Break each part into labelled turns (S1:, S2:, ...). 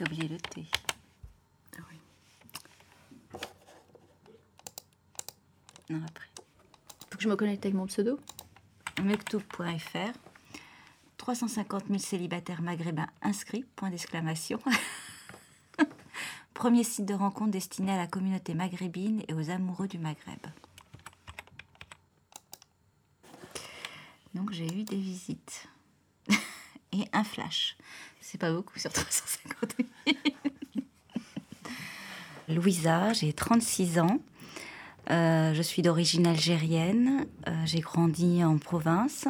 S1: t'as oublié le T.
S2: Ah oui.
S1: Non, après.
S2: Faut que je me connecte avec mon pseudo
S1: Mektoub.fr 350 000 célibataires maghrébins inscrits, point d'exclamation. Premier site de rencontre destiné à la communauté maghrébine et aux amoureux du Maghreb. Donc j'ai eu des visites. et un flash. C'est pas beaucoup sur 350 000. Louisa, j'ai 36 ans. Euh, je suis d'origine algérienne. Euh, j'ai grandi en province.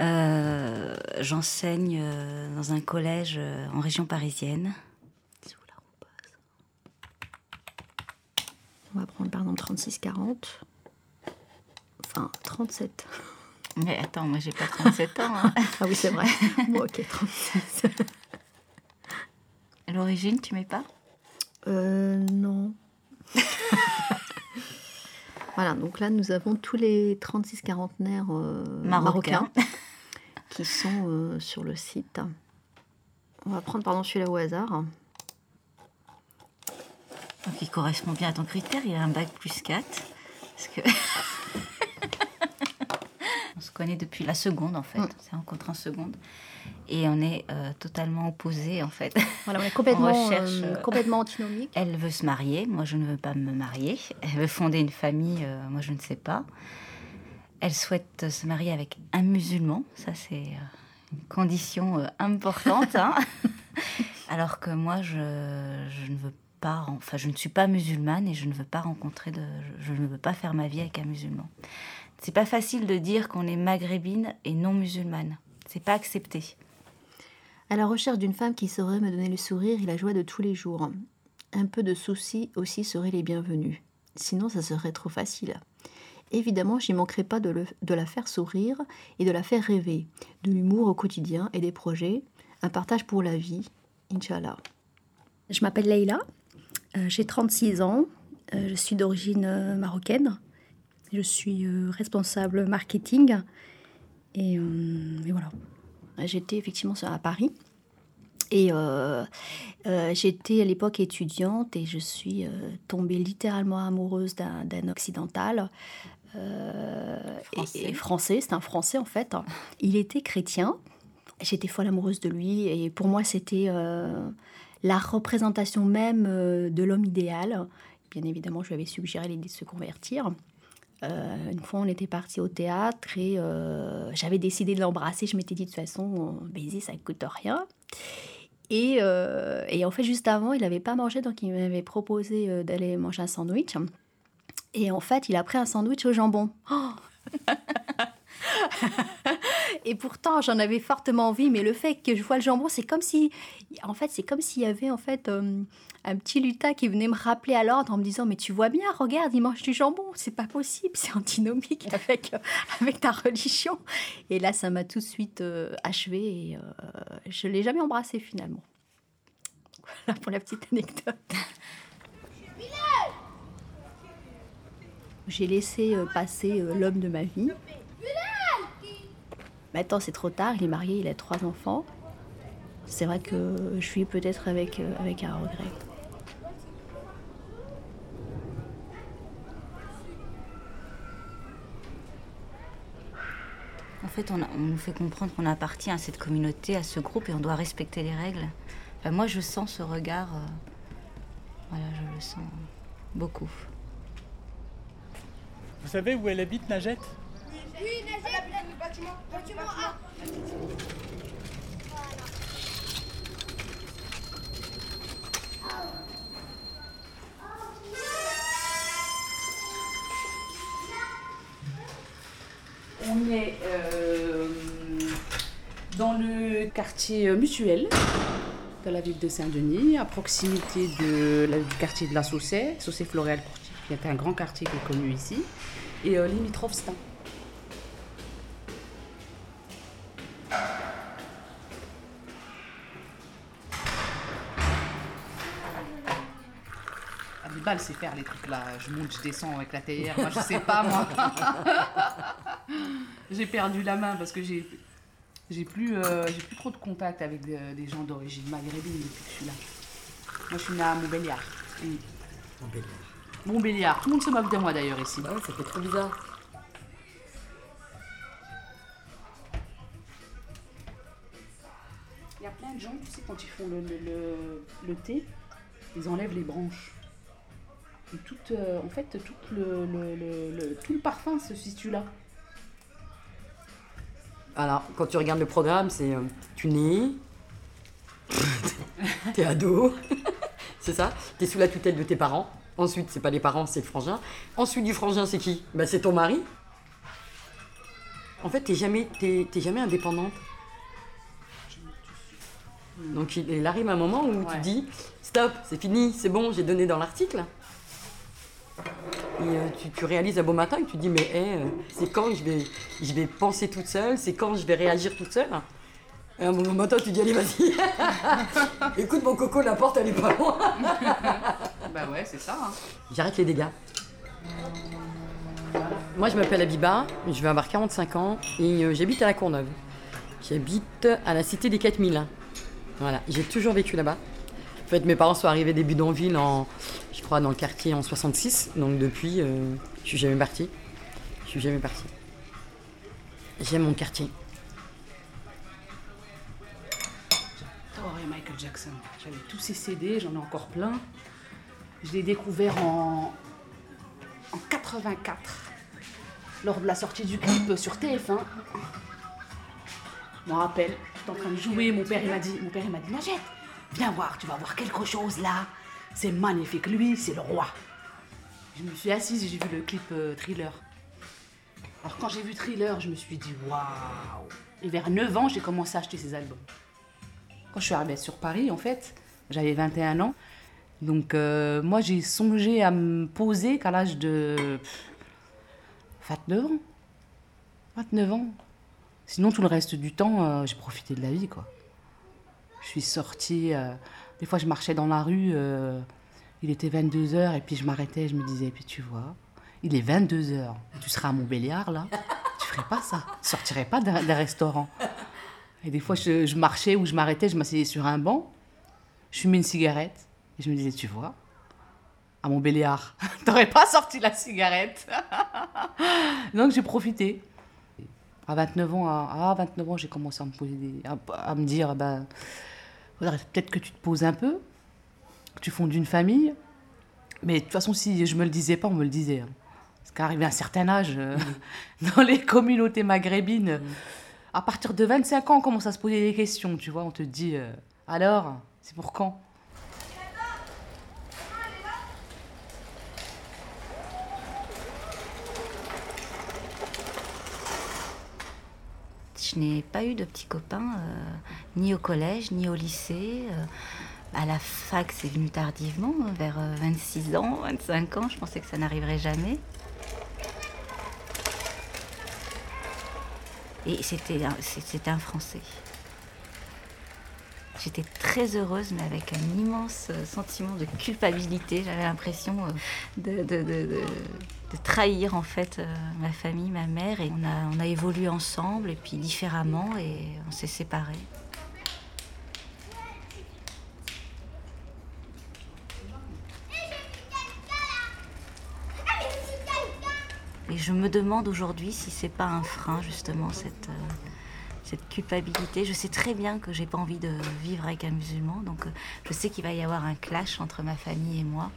S1: Euh, J'enseigne dans un collège en région parisienne.
S2: On va prendre par exemple 36-40. Enfin, 37.
S1: Mais attends, moi j'ai pas 37 ans. hein.
S2: Ah oui, c'est vrai. bon, ok, 36.
S1: L'origine, tu mets pas
S2: Euh, non. voilà, donc là, nous avons tous les 36 quarantenaires euh,
S1: Marocains.
S2: marocains qui sont euh, sur le site. On va prendre, pardon, celui-là au hasard.
S1: Donc il correspond bien à ton critère, il a un bac plus 4. Parce que. connaît depuis la seconde en fait.
S2: Mm.
S1: On s'est rencontrés en seconde. Et on est euh, totalement opposés en fait.
S2: Voilà, on est complètement,
S1: recherche,
S2: euh,
S1: euh,
S2: complètement antinomique.
S1: Elle veut se marier, moi je ne veux pas me marier. Elle veut fonder une famille, euh, moi je ne sais pas. Elle souhaite euh, se marier avec un musulman, ça c'est euh, une condition euh, importante. hein. Alors que moi je, je ne veux pas, enfin je ne suis pas musulmane et je ne veux pas rencontrer de, je ne veux pas faire ma vie avec un musulman. C'est pas facile de dire qu'on est maghrébine et non musulmane. C'est pas accepté.
S2: À la recherche d'une femme qui saurait me donner le sourire et la joie de tous les jours. Un peu de soucis aussi seraient les bienvenus. Sinon, ça serait trop facile. Évidemment, j'y manquerai pas de, le- de la faire sourire et de la faire rêver. De l'humour au quotidien et des projets. Un partage pour la vie. Inch'Allah. Je m'appelle Leïla. Euh, J'ai 36 ans. Euh, Je suis d'origine euh, marocaine. Je suis euh, responsable marketing. Et, euh, et voilà. J'étais effectivement à Paris. Et euh, euh, j'étais à l'époque étudiante et je suis euh, tombée littéralement amoureuse d'un occidental. et-
S1: Français.
S2: Et, français, c'est un français en fait. Il était chrétien. J'étais folle amoureuse de lui et pour moi c'était la représentation même de l'homme idéal. Bien évidemment, je lui avais suggéré l'idée de se convertir. Euh, une fois, on était parti au théâtre et euh, j'avais décidé de l'embrasser. Je m'étais dit de toute façon, baiser, ça ne coûte rien. Et, euh, et en fait, juste avant, il n'avait pas mangé, donc il m'avait proposé d'aller manger un sandwich. Et en fait, il a pris un sandwich au jambon. Oh et pourtant, j'en avais fortement envie, mais le fait que je vois le jambon, c'est comme si, en fait, c'est comme s'il y avait en fait euh, un petit lutin qui venait me rappeler à l'ordre en me disant, mais tu vois bien, regarde, il mange du jambon, c'est pas possible, c'est antinomique avec euh, avec ta religion. Et là, ça m'a tout de suite euh, achevé et euh, je l'ai jamais embrassé finalement. Voilà pour la petite anecdote. J'ai laissé passer l'homme de ma vie. Maintenant, c'est trop tard. Il est marié, il a trois enfants. C'est vrai que je suis peut-être avec, euh, avec un regret.
S1: En fait, on, a- on nous fait comprendre qu'on appartient à cette communauté, à ce groupe, et on doit respecter les règles. Enfin, moi, je sens ce regard. euh, voilà, je le sens beaucoup.
S3: Vous savez où elle habite, Najette?
S4: On est euh, dans le quartier mutuel de la ville de Saint-Denis, à proximité du quartier de la Saussée, Saussée Floréal Courtier, qui est un grand quartier qui est connu ici, et euh, limitrophe balles, c'est faire les trucs là. Je monte, je descends avec la théière. Moi, je sais pas, moi. j'ai perdu la main parce que j'ai j'ai plus, euh, j'ai plus trop de contact avec des, des gens d'origine maghrébine depuis que je suis là. Moi, je suis née à Montbéliard. Oui.
S5: Montbéliard.
S4: Montbéliard. Tout le monde se moque de moi d'ailleurs ici.
S5: Bah ouais, ça fait trop bizarre.
S4: Il y a plein de gens, tu sais, quand ils font le, le, le- le thé, ils enlèvent les branches. Euh, en fait, tout le, le- le- le- tout le parfum se situe là.
S5: Alors, quand tu regardes le programme, c'est euh, tu nais, t'es ado, c'est ça, t'es sous la tutelle de tes parents. Ensuite, c'est pas les parents, c'est le frangin. Ensuite, du frangin, c'est qui? Bah, C'est ton mari. En fait, t'es jamais, t'es, t'es jamais indépendante. Donc, il, arrive un moment où tu
S4: Ouais.
S5: dis stop, c'est fini, c'est bon, j'ai donné dans l'article. Et euh, tu, tu réalises un beau matin et tu te dis mais euh, c'est quand je vais, je vais penser toute seule, c'est quand je vais réagir toute seule? Et un bon matin tu te dis allez vas-y, écoute mon coco, la porte elle est pas loin.
S4: Bah ouais, c'est ça. hein.
S5: J'arrête les dégâts. Moi je m'appelle Abiba, je vais avoir 45 ans et euh, j'habite à la Courneuve. J'habite à la cité des 4000. Voilà, j'ai toujours vécu là-bas. En fait, mes parents sont arrivés des bidonvilles en, je crois, dans le quartier en 66. Donc depuis, euh, je suis jamais partie. Je suis jamais partie. J'aime mon quartier.
S4: J'adorais Michael Jackson. J'avais tous ses CD, j'en ai encore plein. Je l'ai découvert en, en 84, lors de la sortie du clip sur TF1. Je me rappelle, j'étais en train de jouer, mon père il m'a dit, mon père m'a dit, viens voir, tu vas voir quelque chose là. C'est magnifique, lui c'est le roi. Je me suis assise et j'ai vu le clip euh, Thriller. Alors quand j'ai vu Thriller, je me suis dit, waouh. Et vers 9 ans, j'ai commencé à acheter ses albums. Quand je suis arrivée sur Paris, en fait, j'avais 21 ans. Donc, euh, moi, j'ai songé à me poser qu'à l'âge de pff, 29 ans. 29 ans. Sinon, tout le reste du temps, euh, j'ai profité de la vie, quoi. Je suis sortie. euh, des fois, je marchais dans la rue. euh, il était 22h et puis je m'arrêtais. Je me disais, puis tu vois, il est 22h. Tu seras à Montbéliard, là. Tu ferais pas ça. Tu sortirais pas d'un restaurant. Et des fois, je, marchais ou je m'arrêtais, je m'asseyais sur un banc, je fumais une cigarette et je me disais, tu vois, à Montbéliard, t'aurais pas sorti la cigarette. Donc j'ai profité. À 29 ans, à, à 29 ans, j'ai commencé à me poser à, me dire, faudrait peut-être que tu te poses un peu, que tu fondes une famille. Mais de toute façon, si je me le disais pas, on me le disait. hein. Parce qu'arrivé à un certain âge, euh, dans les communautés maghrébines, à partir de 25 ans, on commence à se poser des questions, tu vois. On te dit, euh, alors, c'est pour quand?
S1: Je n'ai pas eu de petits copains, euh, ni au collège, ni au lycée. euh, à la fac, c'est venu tardivement, vers euh, 26 ans, 25 ans. Je pensais que ça n'arriverait jamais. Et c'était un Français. J'étais très heureuse, mais avec un immense euh, sentiment de culpabilité. J'avais l'impression euh, de, trahir en fait euh, ma famille, ma mère. Et on a, on a évolué ensemble, et puis différemment, et on s'est séparés. Et je me demande aujourd'hui si c'est pas un frein justement cette, cette culpabilité. Je sais très bien que j'ai pas envie de vivre avec un musulman, donc euh, je sais qu'il va y avoir un clash entre ma famille et moi.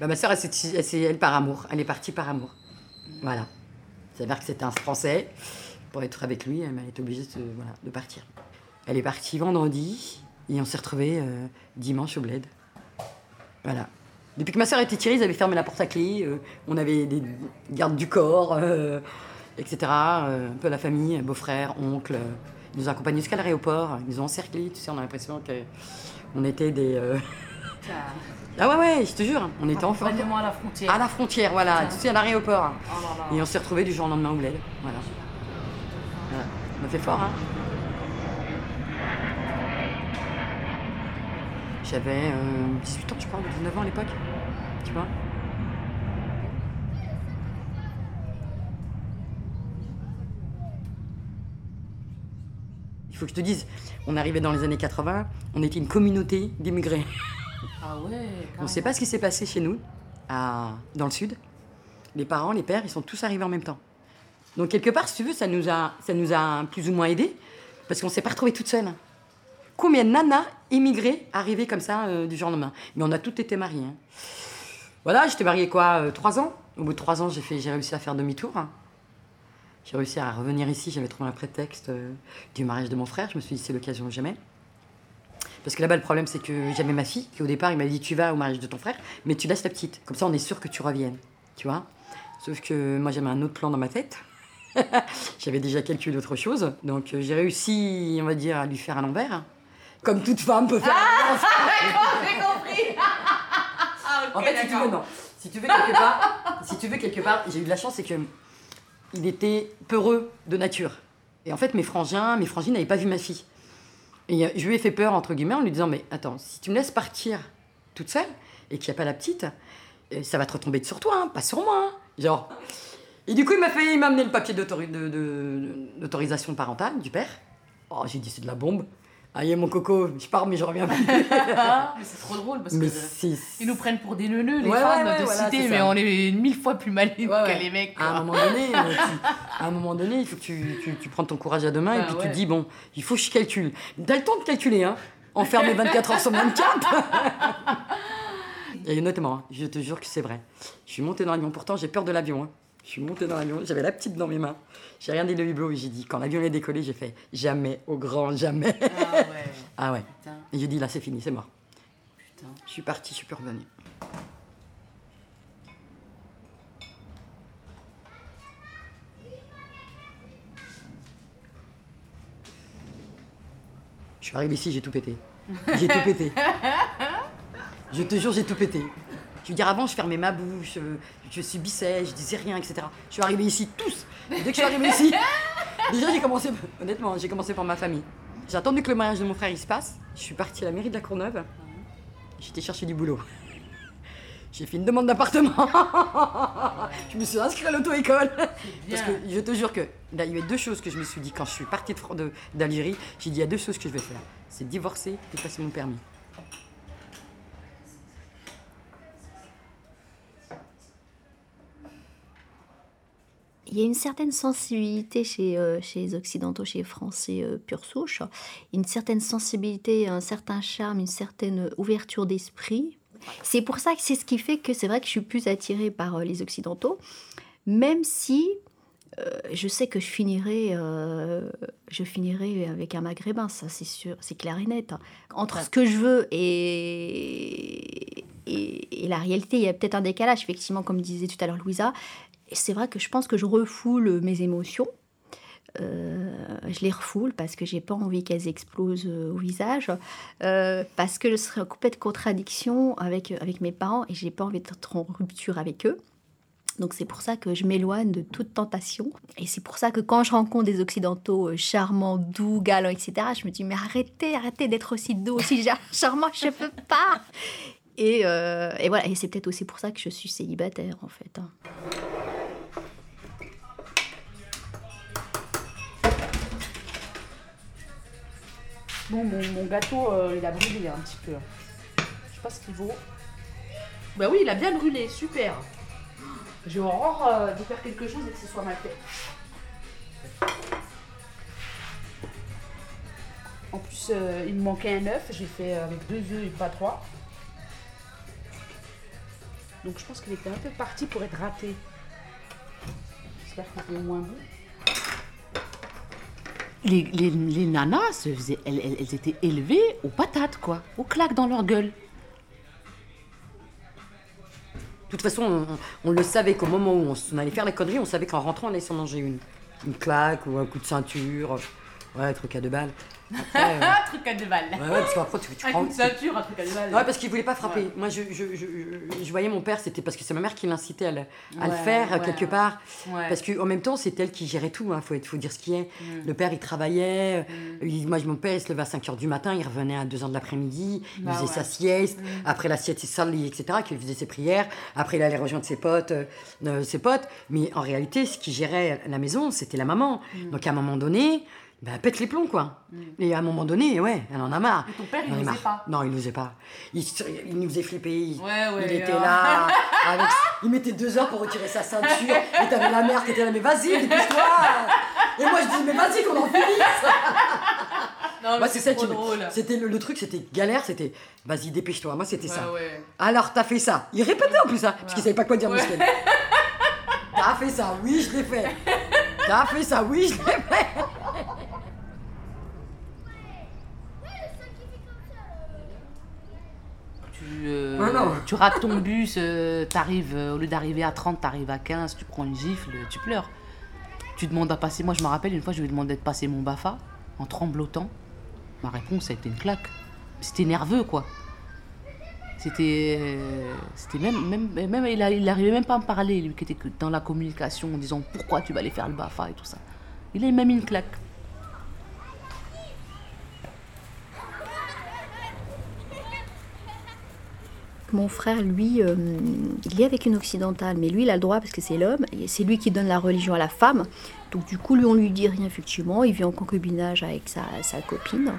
S5: Bah, ma soeur, elle, par amour. Elle est partie par amour. Voilà. C'est-à-dire que c'était un Français. Pour être avec lui, elle est obligée de, voilà, partir. Elle est partie vendredi et on s'est retrouvés euh, dimanche au bled. Voilà. Depuis que ma soeur était tirée, ils avaient fermé la porte à clé. euh, on avait des gardes du corps, euh, etc. euh, un peu la famille, beau-frère, oncle. ils nous ont accompagnés jusqu'à l'aéroport. Ils nous ont encerclés. Tu sais, on a l'impression qu'on était des. Ah ouais, ouais, je te jure, on était enfants.
S4: À la frontière.
S5: À la frontière, voilà, tu sais, à l'aéroport.
S4: Oh là là.
S5: Et on s'est retrouvés du jour au lendemain au bled. Voilà. voilà. On a fait fort, hein. J'avais euh, 18 ans, je crois, ou 19 ans à l'époque. Tu vois faut que je te dise, on arrivait dans les années 80, on était une communauté d'immigrés.
S4: Ah ouais.
S5: On ne sait pas ce qui s'est passé chez nous, à- dans le sud. Les parents, les pères, ils sont tous arrivés en même temps. Donc quelque part, si tu veux, ça nous a, ça nous a plus ou moins aidés, parce qu'on ne s'est pas retrouvés toutes seules. Combien de nanas immigrées arrivées comme ça euh, du jour au lendemain Mais on a toutes été mariées. hein. Voilà, j'étais mariée quoi, euh, trois ans? Au bout de trois ans, j'ai réussi à faire demi-tour. hein. J'ai réussi à revenir ici, j'avais trouvé un prétexte euh, du mariage de mon frère. Je me suis dit, c'est l'occasion jamais. Parce que là-bas, le problème, c'est que j'avais ma fille, qui au départ, il m'a dit, tu vas au mariage de ton frère, mais tu laisses la petite. Comme ça, on est sûr que tu reviennes. Tu vois Sauf que moi, j'avais un autre plan dans ma tête. j'avais déjà calculé autre chose. Donc, j'ai réussi, on va dire, à lui faire à l'envers. Comme toute femme peut faire. l'envers.
S4: J'ai compris.
S5: En fait, si tu veux, non. Si tu veux quelque part, si tu veux quelque part, j'ai eu de la chance, c'est que il était peureux de nature. Et en fait, mes frangins, mes frangines n'avaient pas vu ma fille. Et euh, je lui ai fait peur entre guillemets en lui disant mais attends, si tu me laisses partir toute seule et qu'il n'y a pas la petite, euh, ça va te retomber sur toi, hein, pas sur moi. hein. Genre. Et du coup, il m'a fait, il m'a amené le papier d'autorisation parentale du père. Oh, j'ai dit c'est de la bombe. Aïe mon coco, je pars mais je reviens plus.
S4: Mais c'est trop drôle parce
S5: mais
S4: que
S5: c'est
S4: ils nous prennent pour des neuneux, les
S5: Ouais,
S4: femmes
S5: ouais, ouais,
S4: de
S5: voilà,
S4: cité, mais on est mille fois plus malines que les mecs.
S5: À un moment donné, euh, tu- à un moment donné, il faut que tu, tu, tu prends ton courage à deux mains et
S4: Bah
S5: puis tu dis bon, il faut que je calcule. T'as le temps de calculer, hein Enfermer 24 heures sur 24 Et notamment, hein, je te jure que c'est vrai. Je suis montée dans l'avion, pourtant j'ai peur de l'avion. hein. Je suis montée dans l'avion, j'avais la petite dans mes mains. J'ai regardé le hublot et j'ai dit, quand l'avion est décollé, j'ai fait jamais, au grand jamais.
S4: Ah ouais,
S5: ah ouais.
S4: putain,
S5: Et j'ai dit, là c'est fini, c'est mort.
S4: putain.
S5: Je suis partie, je suis plus revenue. Je suis arrivée ici, j'ai tout pété. J'ai tout pété. Je te jure, j'ai tout pété. Je veux dire, avant, je fermais ma bouche, euh, je subissais, je disais rien, etc. Je suis arrivée ici, tous. Dès que je suis arrivée ici, déjà, j'ai commencé, honnêtement, j'ai commencé par ma famille. J'ai attendu que le mariage de mon frère il se passe. Je suis partie à la mairie de la Courneuve. J'étais chercher du boulot. J'ai fait une demande d'appartement. je me suis inscrite à l'auto-école. Parce que je te jure que là, il y avait deux choses que je me suis dit quand je suis partie de Fran- de- d'Algérie. J'ai dit il y a deux choses que je vais faire. C'est divorcer et passer mon permis.
S2: Il y a une certaine sensibilité chez, euh, chez les Occidentaux, chez les Français euh, pure souche, une certaine sensibilité, un certain charme, une certaine ouverture d'esprit. C'est pour ça que c'est ce qui fait que c'est vrai que je suis plus attirée par euh, les Occidentaux, même si euh, je sais que je finirai, je finirai avec un Maghrébin, ça c'est sûr, c'est clair et net. hein. Entre ce que je veux et, et, et la réalité, il y a peut-être un décalage, effectivement, comme disait tout à l'heure Louisa. C'est vrai que je pense que je refoule mes émotions. Euh, je les refoule parce que j'ai pas envie qu'elles explosent euh, au visage, euh, parce que je serais en complète contradiction avec, avec mes parents et j'ai pas envie d'être en rupture avec eux. Donc c'est pour ça que je m'éloigne de toute tentation. Et c'est pour ça que quand je rencontre des Occidentaux charmants, doux, galants, etc., je me dis mais arrêtez, arrêtez d'être aussi doux, aussi char- charmant, je peux pas. Et, et voilà, et c'est peut-être aussi pour ça que je suis célibataire en fait.
S4: Bon, mon, gâteau, euh, il a brûlé un petit peu. Je sais pas ce qu'il vaut. Bah oui, il a bien brûlé, super. J'ai horreur euh, de faire quelque chose et que ce soit ma tête. En plus, euh, il me manquait un œuf. J'ai fait avec deux œufs et pas trois. Donc je pense qu'il était un peu parti pour être raté. J'espère qu'il au moins bon. Les, les, les nanas, se faisaient- elles, étaient élevées aux patates, quoi. Aux claques dans leur gueule.
S5: De toute façon, on, le savait qu'au moment où on, allait faire la connerie, on savait qu'en rentrant, on allait s'en manger une. Une claque ou un coup de ceinture. Ouais, un truc à deux balles. Après, euh,
S4: Un truc à deux balles.
S5: ouais, ouais, parce qu'après, tu, tu
S4: Un
S5: prends.
S4: coup de ceinture, un truc à deux balles.
S5: Ouais, parce qu'il voulait pas frapper.
S4: Ouais.
S5: Moi, je, je, je, je- voyais mon père, c'était parce que c'est ma mère qui l'incitait à, le, à le
S4: Ouais,
S5: faire, quelque part. Parce qu'en même temps, c'est elle qui gérait tout, il faut, faut dire ce qui est.
S4: Mm.
S5: Le père, il travaillait. il- moi, mon père, il se levait à 5 h du matin, il revenait à 2 h de l'après-midi, il
S4: Bah
S5: faisait sa sieste. Après la sieste, il s'allait, etc., qu'il faisait ses prières. Après, il allait rejoindre ses potes. euh, euh, ses potes. Mais en réalité, ce qui gérait la maison, c'était la maman.
S4: Mm.
S5: Donc, à un moment donné, bah, pète les plombs, quoi. Et à un moment donné, ouais, elle en a marre.
S4: Et ton père, il n'osait pas
S5: Non, il n'osait pas. Il, il nous faisait flipper. Il,
S4: Ouais, ouais,
S5: il était
S4: euh.
S5: là. avec- il mettait deux heures pour retirer sa ceinture. Et t'avais la mère qui était là, mais vas-y, dépêche-toi. Et moi, je dis, mais vas-y, qu'on en finisse. Moi, c'est ça qui. C'était le, le truc, c'était galère, c'était vas-y, dépêche-toi. Moi, c'était ça. Alors, t'as fait ça. Il répétait en plus, hein, parce qu'il savait pas quoi dire, Mousquet. T'as fait ça, oui, je l'ai fait. T'as fait ça, oui, je l'ai fait.
S4: Tu, euh, tu rates ton bus, euh, t'arrives, euh, au lieu d'arriver à 30, t'arrives à 15, tu prends une gifle, tu pleures. Tu demandes à passer. Moi, je me rappelle, une fois, je lui ai demandé de passer mon BAFA en tremblotant. Ma réponse, ça a été une claque. C'était nerveux, quoi. C'était. euh, C'était même. même, même il, a- il arrivait même pas à me parler, lui, qui était dans la communication, en disant pourquoi tu vas aller faire le BAFA et tout ça. Il a même une claque.
S2: Mon frère, lui, euh, il est avec une occidentale, mais lui, il a le droit parce que c'est l'homme, et c'est lui qui donne la religion à la femme. Donc du coup, lui, on lui dit rien, effectivement. Il vit en concubinage avec sa, copine.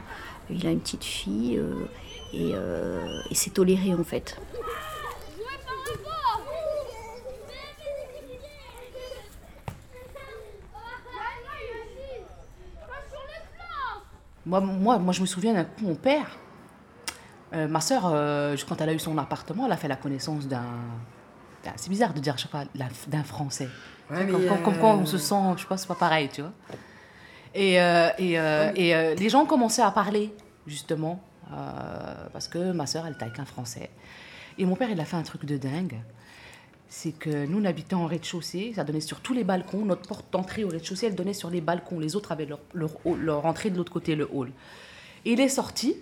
S2: Il a une petite fille, euh, et, euh, et c'est toléré, en fait.
S4: Moi, moi, moi, je me souviens d'un coup, mon père, euh, ma soeur, quand elle a eu son appartement, elle a fait la connaissance d'un. C'est bizarre de dire, je sais pas, d'un Français.
S5: Ouais,
S4: comme,
S5: euh,
S4: quoi on se sent, je sais pas, c'est pas pareil, tu vois. Et, euh, et, euh, et euh, les gens commençaient à parler, justement, euh, parce que ma soeur, elle était avec un Français. Et mon père, il a fait un truc de dingue. C'est que nous, on habitait en rez-de-chaussée, ça donnait sur tous les balcons. Notre porte d'entrée au rez-de-chaussée, elle donnait sur les balcons. Les autres avaient leur, leur, leur entrée de l'autre côté, le hall. Et il est sorti,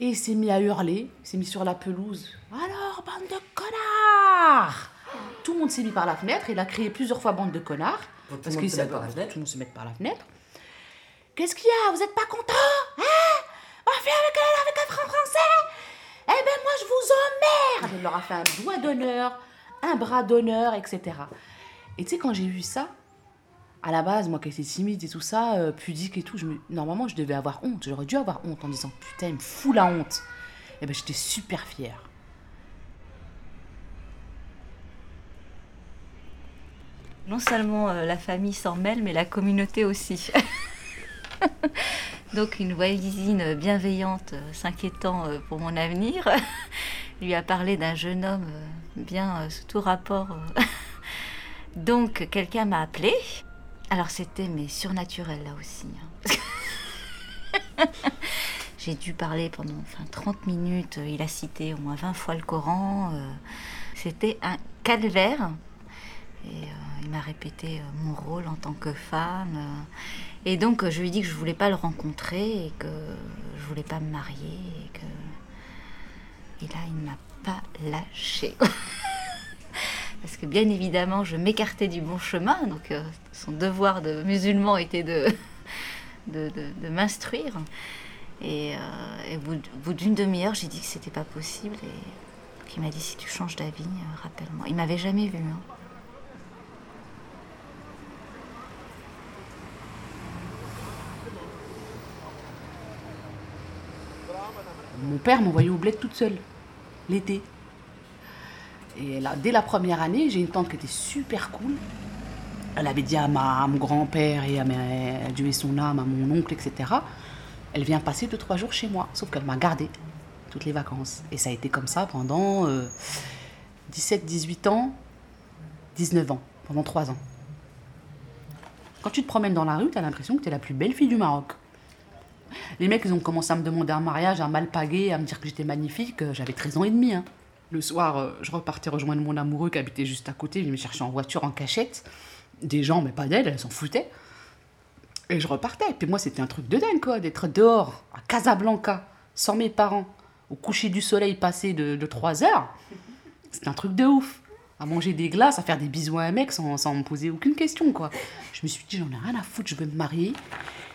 S4: et il s'est mis à hurler, il s'est mis sur la pelouse. Alors, bande de connards Tout le monde s'est mis par la fenêtre, il a crié plusieurs fois bande de connards.
S5: Tout
S4: parce qu'il
S5: se
S4: s'est-
S5: par la fenêtre.
S4: Tout le monde se met par la fenêtre. Qu'est-ce qu'il y a? Vous êtes pas content Hein? On fait avec, un- avec un franc français? Eh ben moi je vous emmerde Il leur a fait un doigt d'honneur, un bras d'honneur, etc. Et tu sais, quand j'ai vu ça, à la base, moi qui étais timide et tout ça, euh, pudique et tout, normalement je devais avoir honte. J'aurais dû avoir honte en disant putain, il me fout la honte. Et ben j'étais super fière.
S1: Non seulement euh, la famille s'en mêle, mais la communauté aussi. Donc une voisine bienveillante, euh, s'inquiétant pour mon avenir, lui a parlé d'un jeune homme bien sous tout rapport. Donc quelqu'un m'a appelé. Alors c'était mais surnaturel là aussi. hein. J'ai dû parler pendant enfin, 30 minutes. Il a cité au moins 20 fois le Coran. euh. C'était un calvaire. Et euh, il m'a répété euh, mon rôle en tant que femme. euh. et donc, euh, je lui ai dit que je voulais pas le rencontrer et que je voulais pas me marier. Et, que... et là, il ne m'a pas lâché. Parce que bien évidemment, je m'écartais du bon chemin. Donc, euh, son devoir de musulman était de, de, m'instruire. Et, euh, au bout, d'une demi-heure, j'ai dit que c'était pas possible. Et il m'a dit si tu changes d'avis, euh, rappelle-moi. Il m'avait jamais vu. hein.
S4: Mon père m'envoyait au bled toute seule, l'été. Et là, dès la première année, j'ai une tante qui était super cool. Elle avait dit à, ma, mon grand-père et à, mes, Dieu et son âme, à mon oncle, etc. Elle vient passer deux, trois jours chez moi. Sauf qu'elle m'a gardé toutes les vacances. Et ça a été comme ça pendant euh, 17, 18 ans, 19 ans, pendant trois ans. Quand tu te promènes dans la rue, tu as l'impression que tu es la plus belle fille du Maroc. Les mecs, ils ont commencé à me demander un mariage, à m'alpaguer, à me dire que j'étais magnifique. Euh, J'avais 13 ans et demi. hein. Le soir, euh, je repartais rejoindre mon amoureux qui habitait juste à côté. Il me cherchait en voiture, en cachette. Des gens, mais pas d'elle, elle s'en foutait. Et je repartais. Puis moi, c'était un truc de dingue, quoi, d'être dehors, à Casablanca, sans mes parents, au coucher du soleil passé de, de 3 heures. C'était un truc de ouf. À manger des glaces, à faire des bisous à un mec sans, sans me poser aucune question, quoi. Je me suis dit, j'en ai rien à foutre, je veux me marier.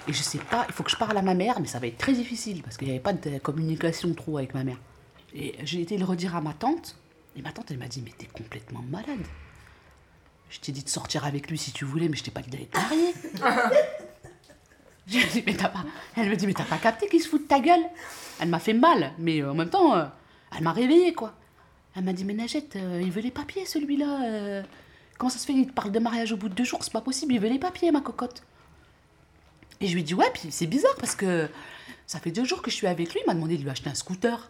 S4: Et je sais pas, il faut que je parle à ma mère, mais ça va être très difficile parce qu'il n'y avait pas de communication trop avec ma mère. Et j'ai été le redire à ma tante, et ma tante, elle m'a dit, mais t'es complètement malade. Je t'ai dit de sortir avec lui si tu voulais, mais je t'ai pas dit d'aller te marier. Elle me dit, mais t'as pas capté qu'il se fout de ta gueule Elle m'a fait mal, mais euh, en même temps, euh, elle m'a réveillée, quoi. Elle m'a dit, mais Najette, euh, il veut les papiers, celui-là. Comment ça se fait Il te parle de mariage au bout de deux jours, c'est pas possible, il veut les papiers, ma cocotte. Et je lui dis, ouais, puis c'est bizarre parce que ça fait deux jours que je suis avec lui, il m'a demandé de lui acheter un scooter.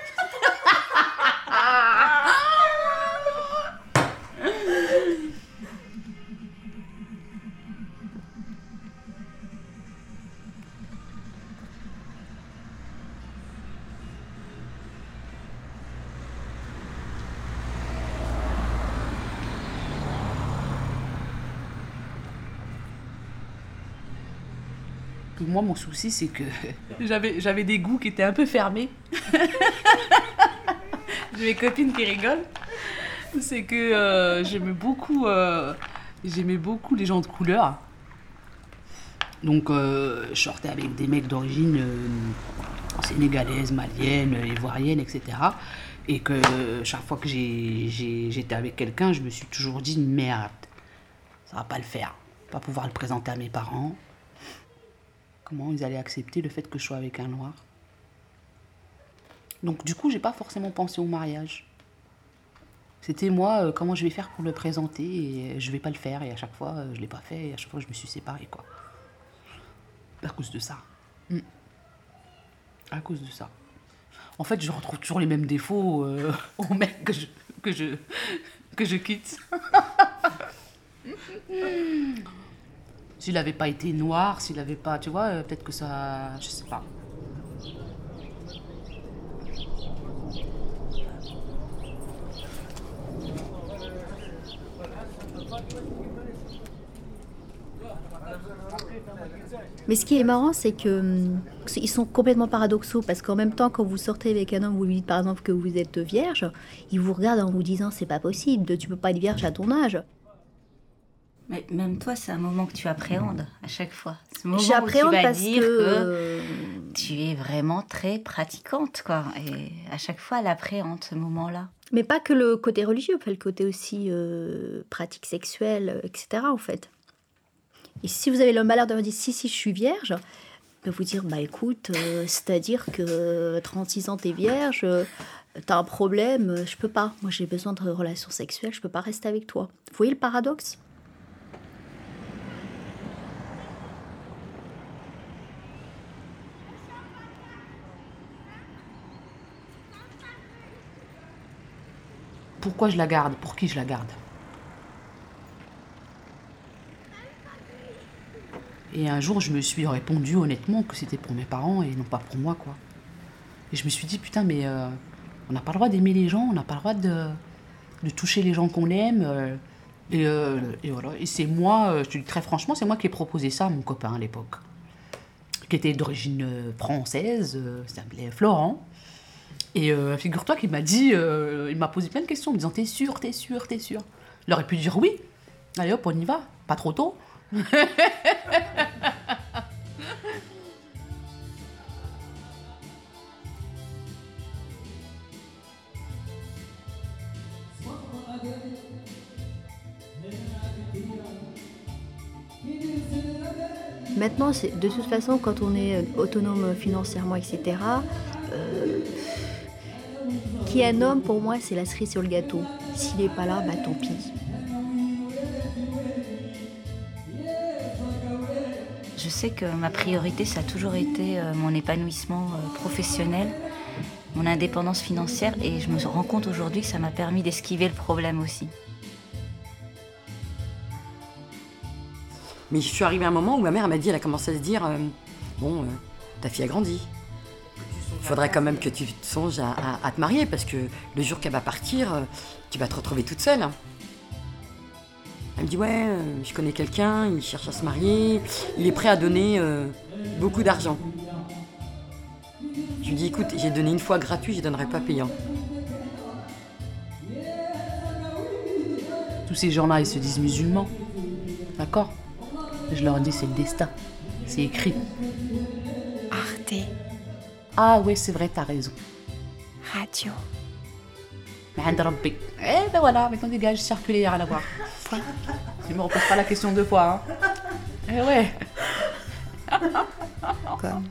S4: Moi, mon souci, c'est que j'avais, des goûts qui étaient un peu fermés. J'ai mes copines qui rigolent. C'est que euh, j'aimais beaucoup, euh, j'aimais beaucoup les gens de couleur. Donc, euh, je sortais avec des mecs d'origine sénégalaise, malienne, ivoirienne, etc. Et que chaque fois que j'étais avec quelqu'un, je me suis toujours dit merde, ça va pas le faire. Pas pouvoir le présenter à mes parents. Comment ils allaient accepter le fait que je sois avec un noir Donc du coup, j'ai pas forcément pensé au mariage. C'était moi, euh, comment je vais faire pour le présenter et je vais pas le faire. Et à chaque fois, euh, je l'ai pas fait et à chaque fois, je me suis séparée, quoi. À cause de ça. Mm. À cause de ça. En fait, je retrouve toujours les mêmes défauts euh, aux mecs que je, que je, que je quitte. S'il n'avait pas été noir, s'il n'avait pas, tu vois, euh, peut-être que ça, je sais pas.
S2: Mais ce qui est marrant, c'est que hum, ils sont complètement paradoxaux parce qu'en même temps, quand vous sortez avec un homme, vous lui dites par exemple que vous êtes vierge, il vous regarde en vous disant c'est pas possible, tu peux pas être vierge à ton âge.
S1: Mais même toi, c'est un moment que tu appréhendes à chaque fois. Ce moment où tu
S2: J'appréhende
S1: vas
S2: parce
S1: dire
S2: que,
S1: que tu es vraiment très pratiquante, quoi. Et à chaque fois, elle appréhende ce moment-là.
S2: mais pas que le côté religieux, pas le côté aussi euh, pratique sexuelle, euh, etc. En fait. Et si vous avez le malheur de me dire si si je suis vierge, de vous dire bah écoute, euh, c'est-à-dire que 36 ans t'es vierge, euh, t'as un problème, je peux pas. Moi j'ai besoin de relations sexuelles, je peux pas rester avec toi. Vous voyez le paradoxe?
S4: Pourquoi je la garde? Pour qui je la garde? Et un jour, je me suis répondu honnêtement que c'était pour mes parents et non pas pour moi, quoi. Et je me suis dit, putain, mais euh, on n'a pas le droit d'aimer les gens, on n'a pas le droit de, de toucher les gens qu'on aime. euh, et, euh, et voilà. Et c'est moi, je te dis très franchement, c'est moi qui ai proposé ça à mon copain à l'époque, qui était d'origine française, s'appelait Florent. Et euh, figure-toi qu'il m'a dit, euh, il m'a posé plein de questions, en me disant T'es sûr, t'es sûr, t'es sûr? Il aurait pu dire oui. Allez hop, on y va, pas trop tôt.
S2: Maintenant, de toute façon, quand on est euh, autonome financièrement, etc., qui est un homme, pour moi, c'est la cerise sur le gâteau. S'il n'est pas là, bah tant pis.
S1: Je sais que ma priorité, ça a toujours été euh, mon épanouissement euh, professionnel, mon indépendance financière, et je me rends compte aujourd'hui que ça m'a permis d'esquiver le problème aussi.
S5: Mais je suis arrivée à un moment où ma mère elle m'a dit, elle a commencé à se dire, euh, bon, euh, ta fille a grandi. Il faudrait quand même que tu te songes à, te marier parce que le jour qu'elle va partir, euh, tu vas te retrouver toute seule. Elle me dit, ouais, euh, je connais quelqu'un, il cherche à se marier, il est prêt à donner euh, beaucoup d'argent. Je lui dis, écoute, j'ai donné une fois gratuit, je ne donnerai pas payant.
S4: Tous ces gens-là, ils se disent musulmans. D'accord? Je leur dis c'est le destin. C'est écrit.
S6: Arte
S4: Ah ouais, c'est vrai, t'as raison.
S6: Radio.
S4: Mais عند ربي. Eh ben voilà, maintenant dégage, circuler, rien à voir. Tu me reposes pas la question deux fois, hein. Eh ouais.
S6: Comme